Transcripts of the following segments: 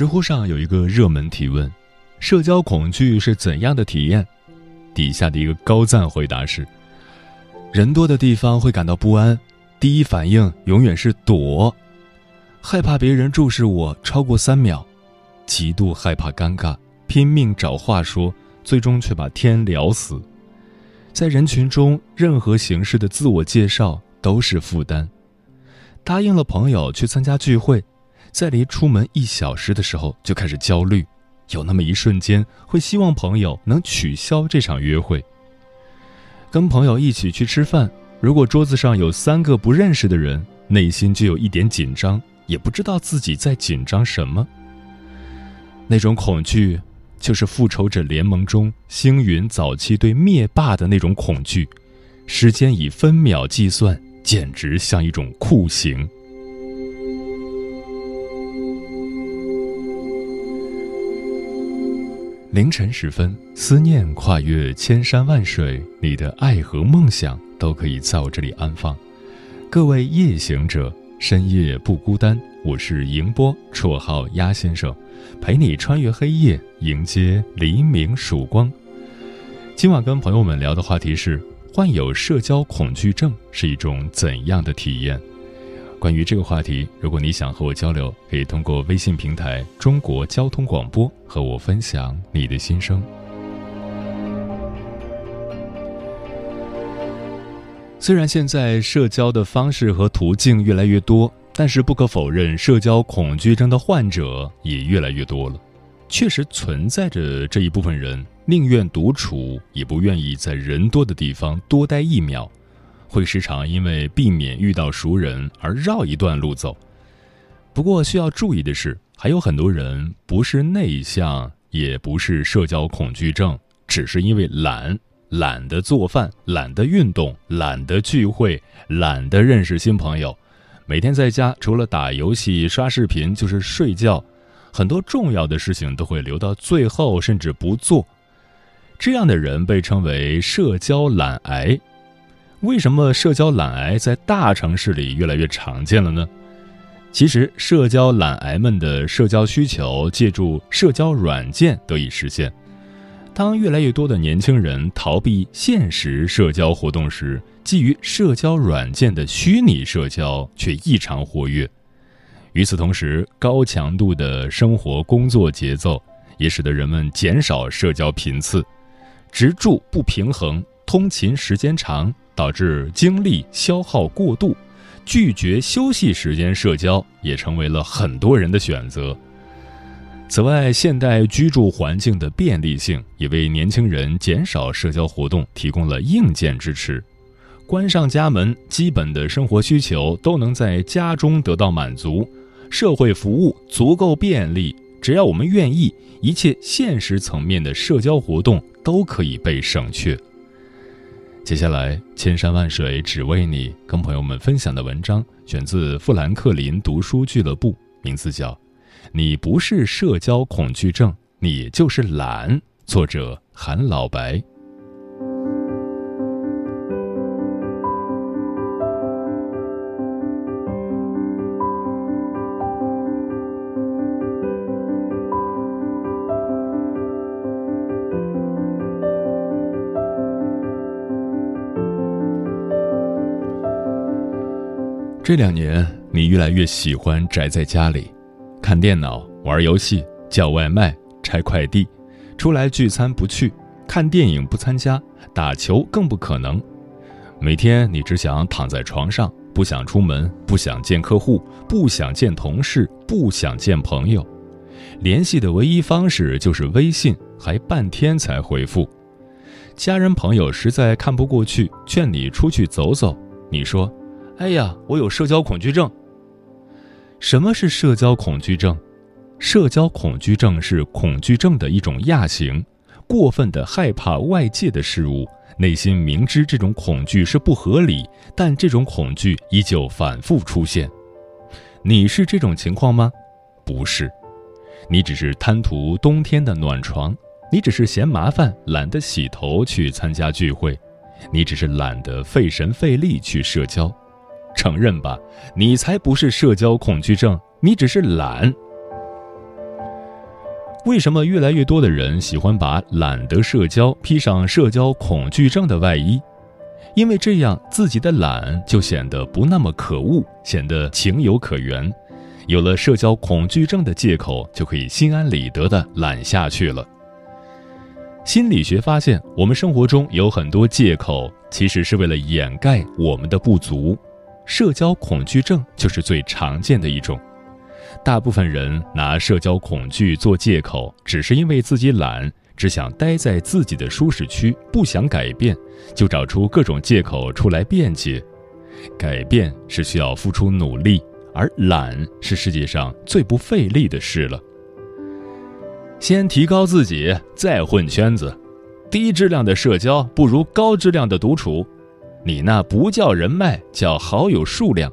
知乎上有一个热门提问：“社交恐惧是怎样的体验？”底下的一个高赞回答是：“人多的地方会感到不安，第一反应永远是躲，害怕别人注视我超过三秒，极度害怕尴尬，拼命找话说，最终却把天聊死。在人群中，任何形式的自我介绍都是负担。答应了朋友去参加聚会。”在离出门一小时的时候就开始焦虑，有那么一瞬间会希望朋友能取消这场约会。跟朋友一起去吃饭，如果桌子上有三个不认识的人，内心就有一点紧张，也不知道自己在紧张什么。那种恐惧，就是复仇者联盟中星云早期对灭霸的那种恐惧，时间以分秒计算，简直像一种酷刑。凌晨时分，思念跨越千山万水，你的爱和梦想都可以在我这里安放。各位夜行者，深夜不孤单。我是迎波，绰号鸭先生，陪你穿越黑夜，迎接黎明曙光。今晚跟朋友们聊的话题是：患有社交恐惧症是一种怎样的体验？关于这个话题，如果你想和我交流，可以通过微信平台“中国交通广播”和我分享你的心声。虽然现在社交的方式和途径越来越多，但是不可否认，社交恐惧症的患者也越来越多了。确实存在着这一部分人，宁愿独处，也不愿意在人多的地方多待一秒。会时常因为避免遇到熟人而绕一段路走。不过需要注意的是，还有很多人不是内向，也不是社交恐惧症，只是因为懒，懒得做饭，懒得运动，懒得聚会，懒得认识新朋友，每天在家除了打游戏、刷视频就是睡觉，很多重要的事情都会留到最后，甚至不做。这样的人被称为社交懒癌。为什么社交懒癌在大城市里越来越常见了呢？其实，社交懒癌们的社交需求借助社交软件得以实现。当越来越多的年轻人逃避现实社交活动时，基于社交软件的虚拟社交却异常活跃。与此同时，高强度的生活工作节奏也使得人们减少社交频次，职住不平衡，通勤时间长。导致精力消耗过度，拒绝休息时间社交也成为了很多人的选择。此外，现代居住环境的便利性也为年轻人减少社交活动提供了硬件支持。关上家门，基本的生活需求都能在家中得到满足，社会服务足够便利。只要我们愿意，一切现实层面的社交活动都可以被省却。接下来，千山万水只为你，跟朋友们分享的文章选自富兰克林读书俱乐部，名字叫《你不是社交恐惧症，你就是懒》，作者韩老白。这两年，你越来越喜欢宅在家里，看电脑、玩游戏、叫外卖、拆快递，出来聚餐不去，看电影不参加，打球更不可能。每天你只想躺在床上，不想出门，不想见客户，不想见同事，不想见朋友，联系的唯一方式就是微信，还半天才回复。家人朋友实在看不过去，劝你出去走走，你说：“哎呀，我有社交恐惧症。”什么是社交恐惧症？社交恐惧症是恐惧症的一种亚型，过分的害怕外界的事物。内心明知这种恐惧是不合理，但这种恐惧依旧反复出现。你是这种情况吗？不是，你只是贪图冬天的暖床，你只是嫌麻烦，懒得洗头去参加聚会，你只是懒得费神费力去社交。承认吧，你才不是社交恐惧症，你只是懒。为什么越来越多的人喜欢把懒得社交披上社交恐惧症的外衣？因为这样自己的懒就显得不那么可恶，显得情有可原。有了社交恐惧症的借口，就可以心安理得的懒下去了。心理学发现，我们生活中有很多借口，其实是为了掩盖我们的不足。社交恐惧症就是最常见的一种。大部分人拿社交恐惧做借口，只是因为自己懒，只想待在自己的舒适区，不想改变，就找出各种借口出来辩解。改变是需要付出努力，而懒是世界上最不费力的事了。先提高自己，再混圈子。低质量的社交不如高质量的独处。你那不叫人脉，叫好友数量。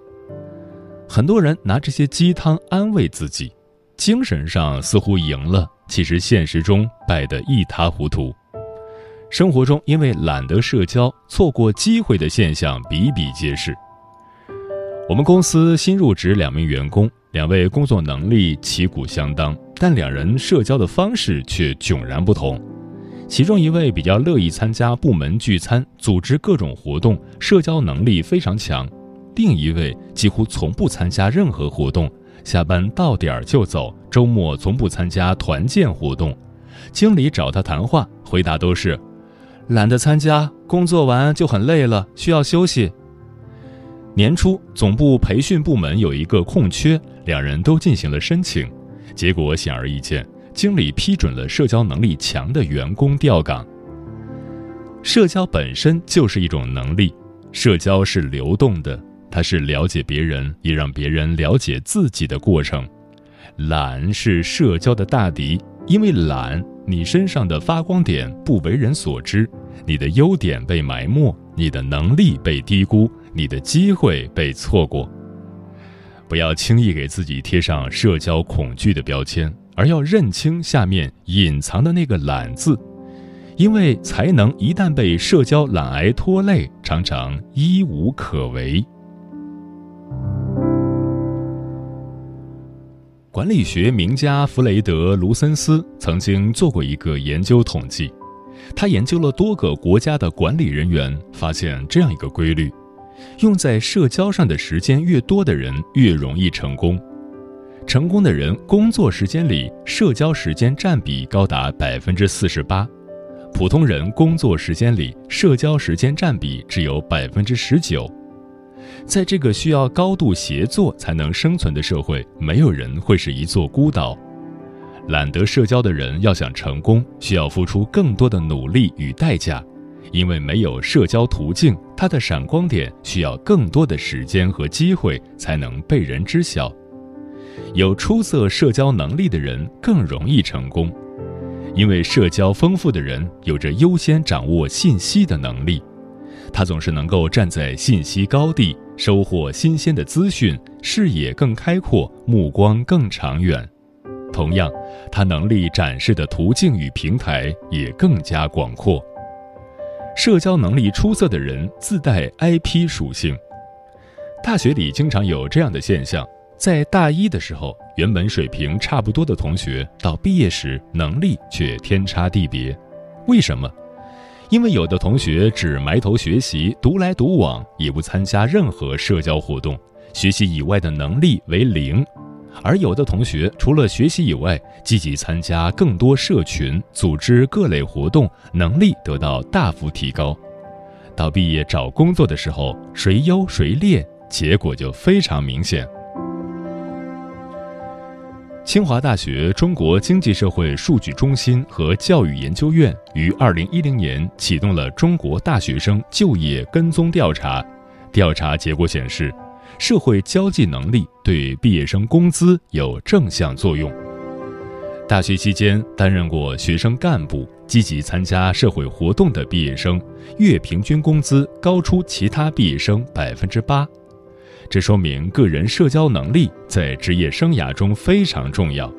很多人拿这些鸡汤安慰自己，精神上似乎赢了，其实现实中败得一塌糊涂。生活中因为懒得社交，错过机会的现象比比皆是。我们公司新入职两名员工，两位工作能力旗鼓相当，但两人社交的方式却迥然不同。其中一位比较乐意参加部门聚餐，组织各种活动，社交能力非常强。另一位几乎从不参加任何活动，下班到点儿就走，周末从不参加团建活动。经理找他谈话，回答都是：“懒得参加，工作完就很累了，需要休息。”年初，总部培训部门有一个空缺，两人都进行了申请，结果显而易见，经理批准了社交能力强的员工调岗。社交本身就是一种能力，社交是流动的。它是了解别人，也让别人了解自己的过程。懒是社交的大敌，因为懒，你身上的发光点不为人所知，你的优点被埋没，你的能力被低估，你的机会被错过。不要轻易给自己贴上社交恐惧的标签，而要认清下面隐藏的那个“懒”字，因为才能一旦被社交懒癌拖累，常常一无可为。管理学名家弗雷德·卢森斯曾经做过一个研究统计，他研究了多个国家的管理人员，发现这样一个规律：用在社交上的时间越多的人，越容易成功。成功的人工作时间里社交时间占比高达百分之四十八，普通人工作时间里社交时间占比只有百分之十九。在这个需要高度协作才能生存的社会，没有人会是一座孤岛。懒得社交的人要想成功，需要付出更多的努力与代价，因为没有社交途径，他的闪光点需要更多的时间和机会才能被人知晓。有出色社交能力的人更容易成功，因为社交丰富的人有着优先掌握信息的能力。他总是能够站在信息高地，收获新鲜的资讯，视野更开阔，目光更长远。同样，他能力展示的途径与平台也更加广阔。社交能力出色的人自带 IP 属性。大学里经常有这样的现象：在大一的时候，原本水平差不多的同学，到毕业时能力却天差地别。为什么？因为有的同学只埋头学习，独来独往，也不参加任何社交活动，学习以外的能力为零。而有的同学除了学习以外，积极参加更多社群，组织各类活动，能力得到大幅提高。到毕业找工作的时候，谁优谁劣，结果就非常明显。清华大学中国经济社会数据中心和教育研究院于二零一零年启动了中国大学生就业跟踪调查，调查结果显示。社会交际能力对毕业生工资有正向作用。大学期间担任过学生干部、积极参加社会活动的毕业生，月平均工资高出其他毕业生百分之八。这说明个人社交能力在职业生涯中非常重要。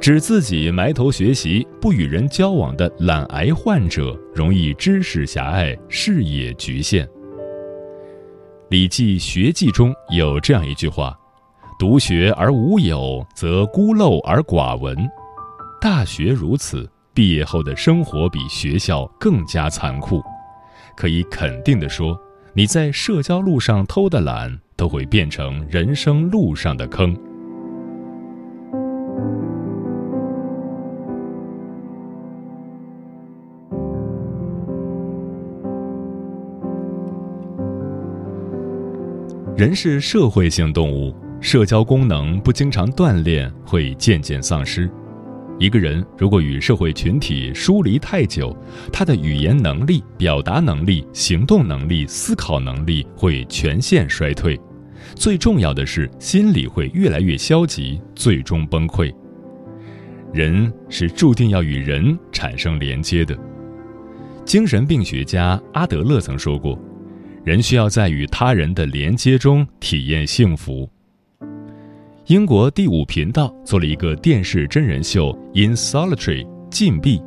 只自己埋头学习、不与人交往的懒癌患者，容易知识狭隘、视野局限。《礼记·学记》中有这样一句话：“独学而无友，则孤陋而寡闻。”大学如此，毕业后的生活比学校更加残酷。可以肯定地说，你在社交路上偷的懒，都会变成人生路上的坑。人是社会性动物，社交功能不经常锻炼会渐渐丧失。一个人如果与社会群体疏离太久，他的语言能力、表达能力、行动能力、思考能力会全线衰退。最重要的是，心理会越来越消极，最终崩溃。人是注定要与人产生连接的。精神病学家阿德勒曾说过。人需要在与他人的连接中体验幸福。英国第五频道做了一个电视真人秀《In Solitary》禁闭，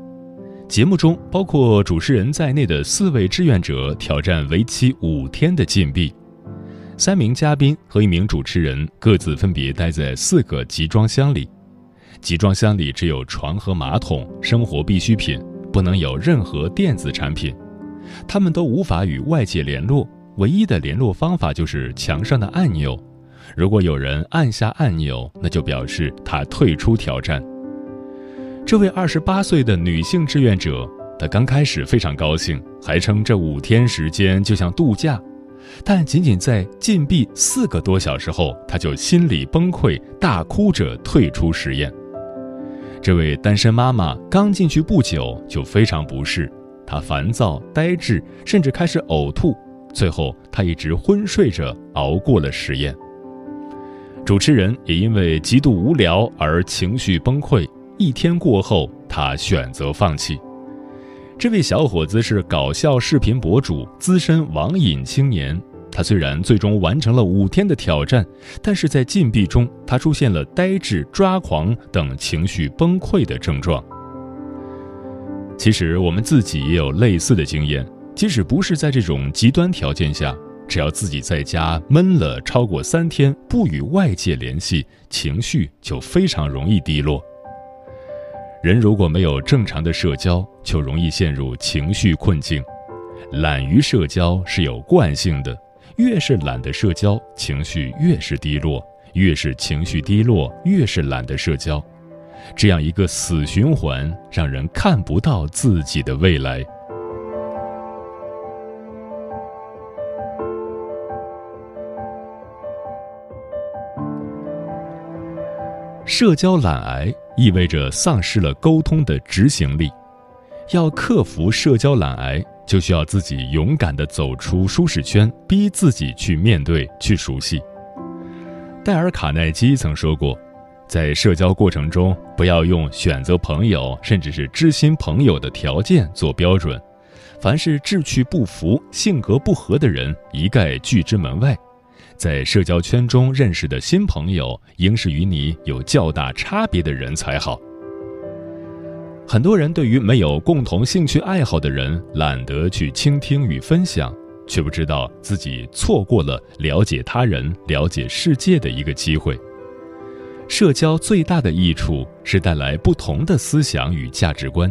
节目中包括主持人在内的四位志愿者挑战为期五天的禁闭。三名嘉宾和一名主持人各自分别待在四个集装箱里，集装箱里只有床和马桶，生活必需品，不能有任何电子产品。他们都无法与外界联络，唯一的联络方法就是墙上的按钮。如果有人按下按钮，那就表示他退出挑战。这位二十八岁的女性志愿者，她刚开始非常高兴，还称这五天时间就像度假。但仅仅在禁闭四个多小时后，她就心理崩溃，大哭着退出实验。这位单身妈妈刚进去不久就非常不适。她烦躁、呆滞，甚至开始呕吐。最后，她一直昏睡着熬过了实验。主持人也因为极度无聊而情绪崩溃。一天过后，他选择放弃。这位小伙子是搞笑视频博主、资深网瘾青年。他虽然最终完成了五天的挑战，但是在禁闭中，他出现了呆滞、抓狂等情绪崩溃的症状。其实我们自己也有类似的经验，即使不是在这种极端条件下，只要自己在家闷了超过三天，不与外界联系，情绪就非常容易低落。人如果没有正常的社交，就容易陷入情绪困境。懒于社交是有惯性的，越是懒得社交，情绪越是低落；越是情绪低落，越是懒得社交。这样一个死循环，让人看不到自己的未来。社交懒癌意味着丧失了沟通的执行力。要克服社交懒癌，就需要自己勇敢的走出舒适圈，逼自己去面对、去熟悉。戴尔·卡耐基曾说过。在社交过程中，不要用选择朋友甚至是知心朋友的条件做标准。凡是志趣不符、性格不合的人，一概拒之门外。在社交圈中认识的新朋友，应是与你有较大差别的人才好。很多人对于没有共同兴趣爱好的人，懒得去倾听与分享，却不知道自己错过了了解他人、了解世界的一个机会。社交最大的益处是带来不同的思想与价值观。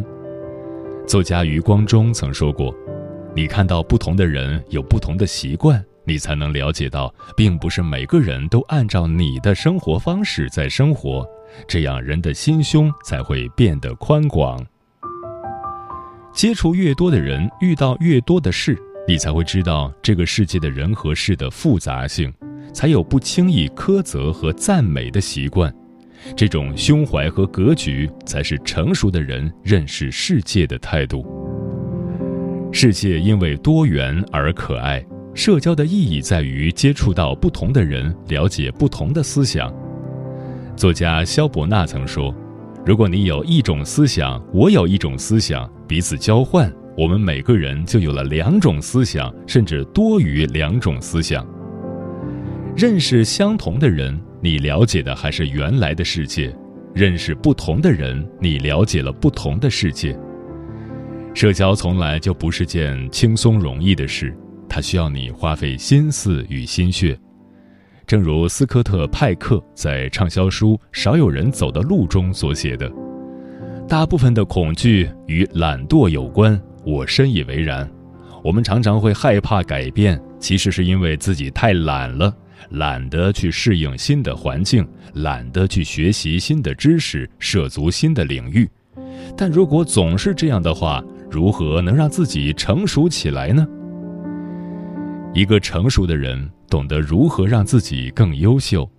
作家余光中曾说过：“你看到不同的人有不同的习惯，你才能了解到，并不是每个人都按照你的生活方式在生活，这样人的心胸才会变得宽广。接触越多的人，遇到越多的事，你才会知道这个世界的人和事的复杂性，才有不轻易苛责和赞美的习惯。这种胸怀和格局，才是成熟的人认识世界的态度。世界因为多元而可爱，社交的意义在于接触到不同的人，了解不同的思想。作家萧伯纳曾说：“如果你有一种思想，我有一种思想，彼此交换，我们每个人就有了两种思想，甚至多于两种思想。认识相同的人。”你了解的还是原来的世界，认识不同的人，你了解了不同的世界。社交从来就不是件轻松容易的事，它需要你花费心思与心血。正如斯科特·派克在畅销书《少有人走的路》中所写的：“大部分的恐惧与懒惰有关，我深以为然。我们常常会害怕改变，其实是因为自己太懒了。”懒得去适应新的环境，懒得去学习新的知识，涉足新的领域。但如果总是这样的话，如何能让自己成熟起来呢？一个成熟的人懂得如何让自己更优秀，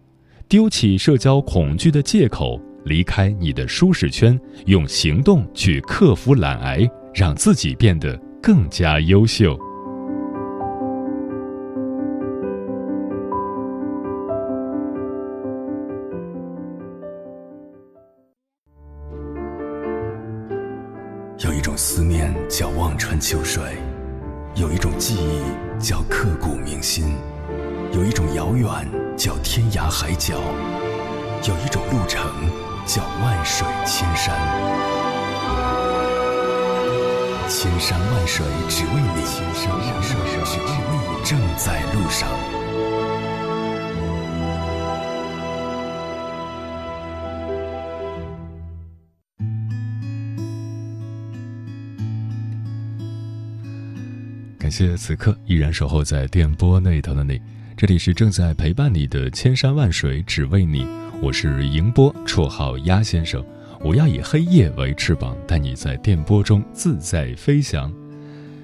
丢弃社交恐惧的借口，离开你的舒适圈，用行动去克服懒癌，让自己变得更加优秀。海角，有一种路程叫万水千山。千山万水只为你，千山万水只为你，正在路上。感谢此刻依然守候在电波那头的你，这里是正在陪伴你的千山万水只为你，我是迎波，绰号鸭先生。我要以黑夜为翅膀，带你在电波中自在飞翔。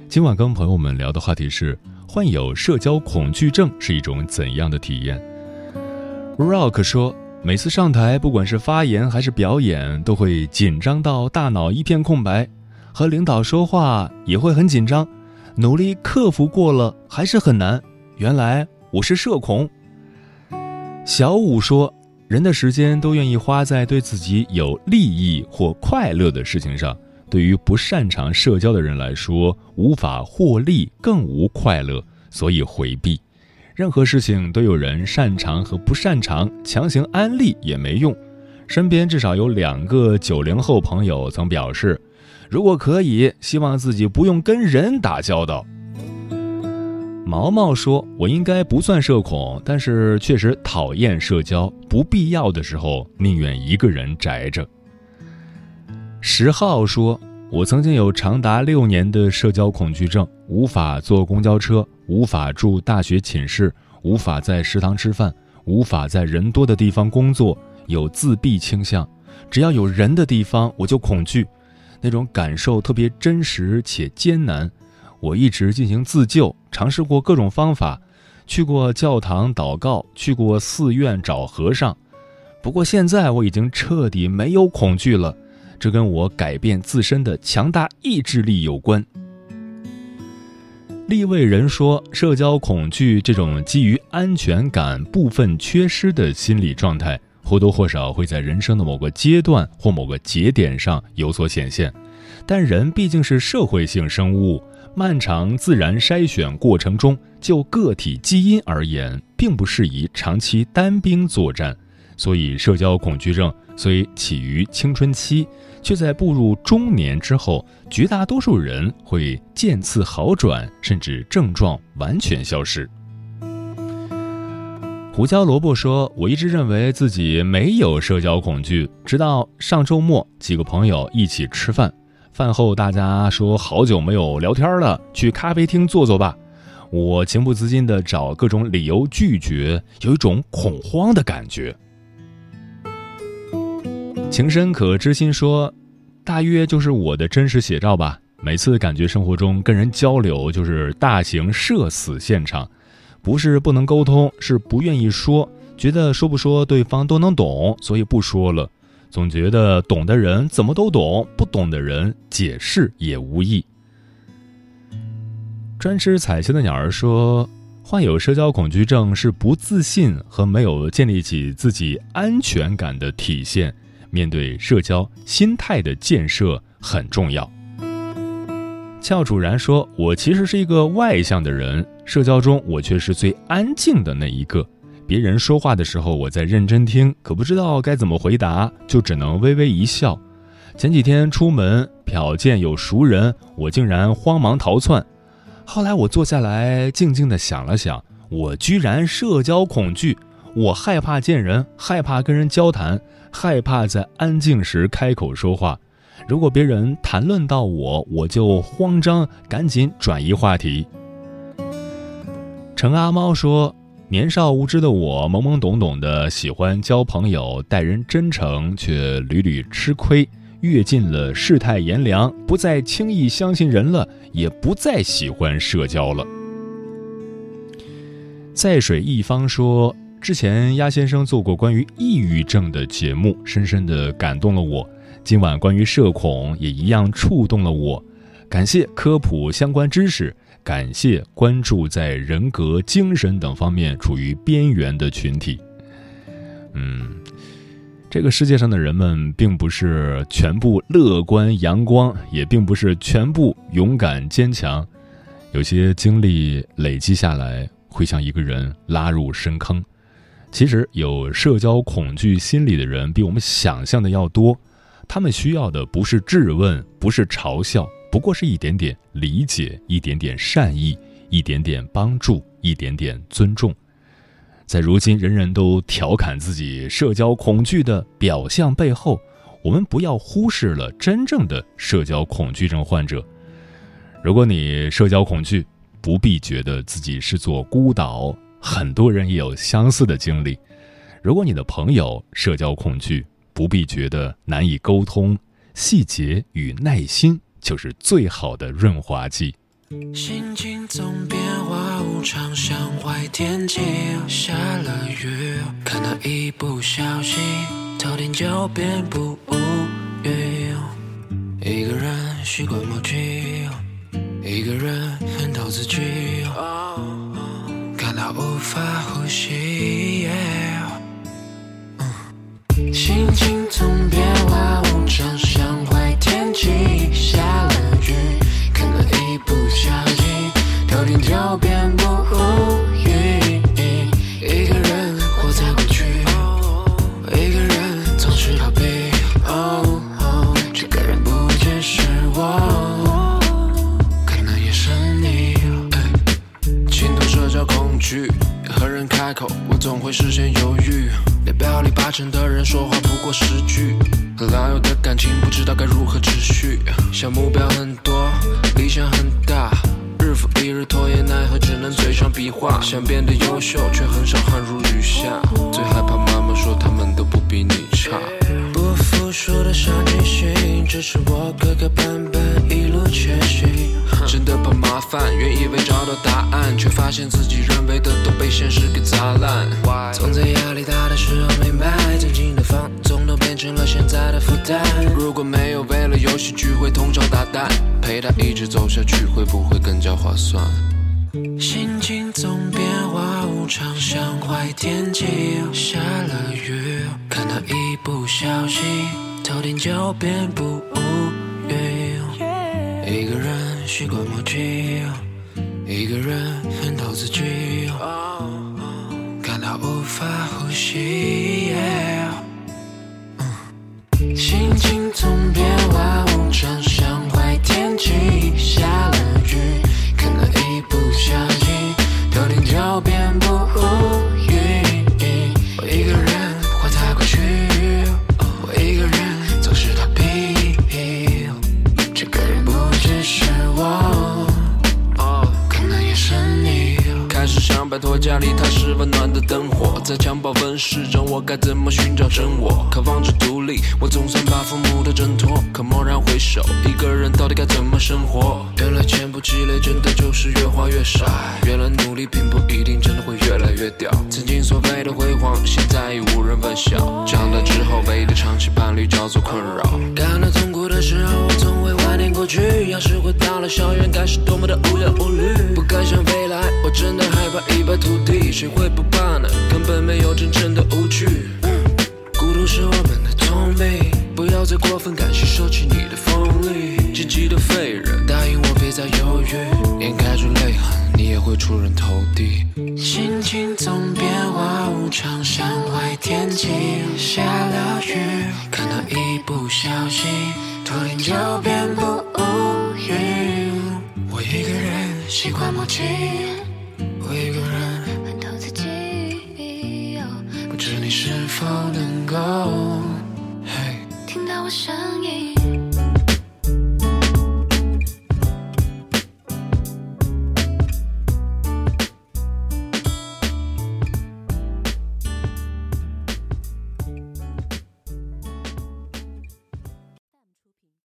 今晚跟朋友们聊的话题是：患有社交恐惧症是一种怎样的体验？Rock 说，每次上台，不管是发言还是表演，都会紧张到大脑一片空白，和领导说话也会很紧张。努力克服过了，还是很难。原来我是社恐。小五说：“人的时间都愿意花在对自己有利益或快乐的事情上。对于不擅长社交的人来说，无法获利，更无快乐，所以回避。任何事情都有人擅长和不擅长，强行安利也没用。身边至少有两个九零后朋友曾表示。”如果可以，希望自己不用跟人打交道。毛毛说：“我应该不算社恐，但是确实讨厌社交，不必要的时候宁愿一个人宅着。”十号说：“我曾经有长达六年的社交恐惧症，无法坐公交车，无法住大学寝室，无法在食堂吃饭，无法在人多的地方工作，有自闭倾向。只要有人的地方，我就恐惧。”那种感受特别真实且艰难，我一直进行自救，尝试过各种方法，去过教堂祷告，去过寺院找和尚。不过现在我已经彻底没有恐惧了，这跟我改变自身的强大意志力有关。立位人说，社交恐惧这种基于安全感部分缺失的心理状态。或多或少会在人生的某个阶段或某个节点上有所显现，但人毕竟是社会性生物，漫长自然筛选过程中，就个体基因而言，并不适宜长期单兵作战。所以，社交恐惧症虽起于青春期，却在步入中年之后，绝大多数人会渐次好转，甚至症状完全消失。胡椒萝卜说：“我一直认为自己没有社交恐惧，直到上周末几个朋友一起吃饭，饭后大家说好久没有聊天了，去咖啡厅坐坐吧。我情不自禁的找各种理由拒绝，有一种恐慌的感觉。情深可知心说，大约就是我的真实写照吧。每次感觉生活中跟人交流就是大型社死现场，不是不能沟通，是不愿意说，觉得说不说对方都能懂，所以不说了。总觉得懂的人怎么都懂，不懂的人解释也无益。专吃彩星的鸟儿说，患有社交恐惧症是不自信和没有建立起自己安全感的体现。面对社交，心态的建设很重要。俏楚然说：“我其实是一个外向的人，社交中我却是最安静的那一个。别人说话的时候，我在认真听，可不知道该怎么回答，就只能微微一笑。前几天出门瞟见有熟人，我竟然慌忙逃窜。后来我坐下来静静地想了想，我居然社交恐惧，我害怕见人，害怕跟人交谈。”害怕在安静时开口说话，如果别人谈论到我，我就慌张，赶紧转移话题。程阿猫说：“年少无知的我，懵懵懂懂的喜欢交朋友，待人真诚，却屡屡吃亏，阅尽了世态炎凉，不再轻易相信人了，也不再喜欢社交了。”在水一方说。之前鸭先生做过关于抑郁症的节目，深深的感动了我。今晚关于社恐也一样触动了我。感谢科普相关知识，感谢关注在人格、精神等方面处于边缘的群体。嗯，这个世界上的人们并不是全部乐观阳光，也并不是全部勇敢坚强。有些经历累积下来，会将一个人拉入深坑。其实有社交恐惧心理的人比我们想象的要多，他们需要的不是质问，不是嘲笑，不过是一点点理解，一点点善意，一点点帮助，一点点尊重。在如今人人都调侃自己社交恐惧的表象背后，我们不要忽视了真正的社交恐惧症患者。如果你社交恐惧，不必觉得自己是座孤岛。很多人也有相似的经历。如果你的朋友社交恐惧，不必觉得难以沟通，细节与耐心就是最好的润滑剂。心情总变化无常，像坏天气，下了雨，可能一不小心，头顶就变不无语。一个人习惯默契，一个人很透自己。感到无法呼吸，心情总变烦，原以为找到答案，却发现自己认为的都被现实给砸烂。总在压力大的时候明白，曾经的放纵都变成了现在的负担。如果没有为了游戏聚会通宵达旦，陪他一直走下去，会不会更加划算？心情总变化无常，像坏天气，下了雨，可能一不小心，头顶就变不无语。一个人习惯默契，一个人恨透自己，感到无法呼吸。心情总变化无常，像坏天气，下了雨，可能一不小心，头顶就变不摆脱家里踏实温暖的灯火，在襁褓温室中，我该怎么寻找真我？渴望着独立，我总算把父母都挣脱。可蓦然回首，一个人到底该怎么生活？原来钱不积累，真的就是越花越少。原来努力并不一定真的会越来越屌。曾经所谓的辉煌，现在已无人问晓。长大之后，唯一的长期伴侣叫做困扰。感到痛苦的时候，我总会过去。要是回到了校园，该是多么的无忧无虑。不敢想未来，我真的害怕一败涂地。谁会不怕呢？根本没有真正的无惧。孤独是我们的通病，不要再过分感性，收起你的锋利。积极的废人，答应我别再犹豫，掩盖住泪痕，你也会出人头地。心情总变化无常，像坏天气声音。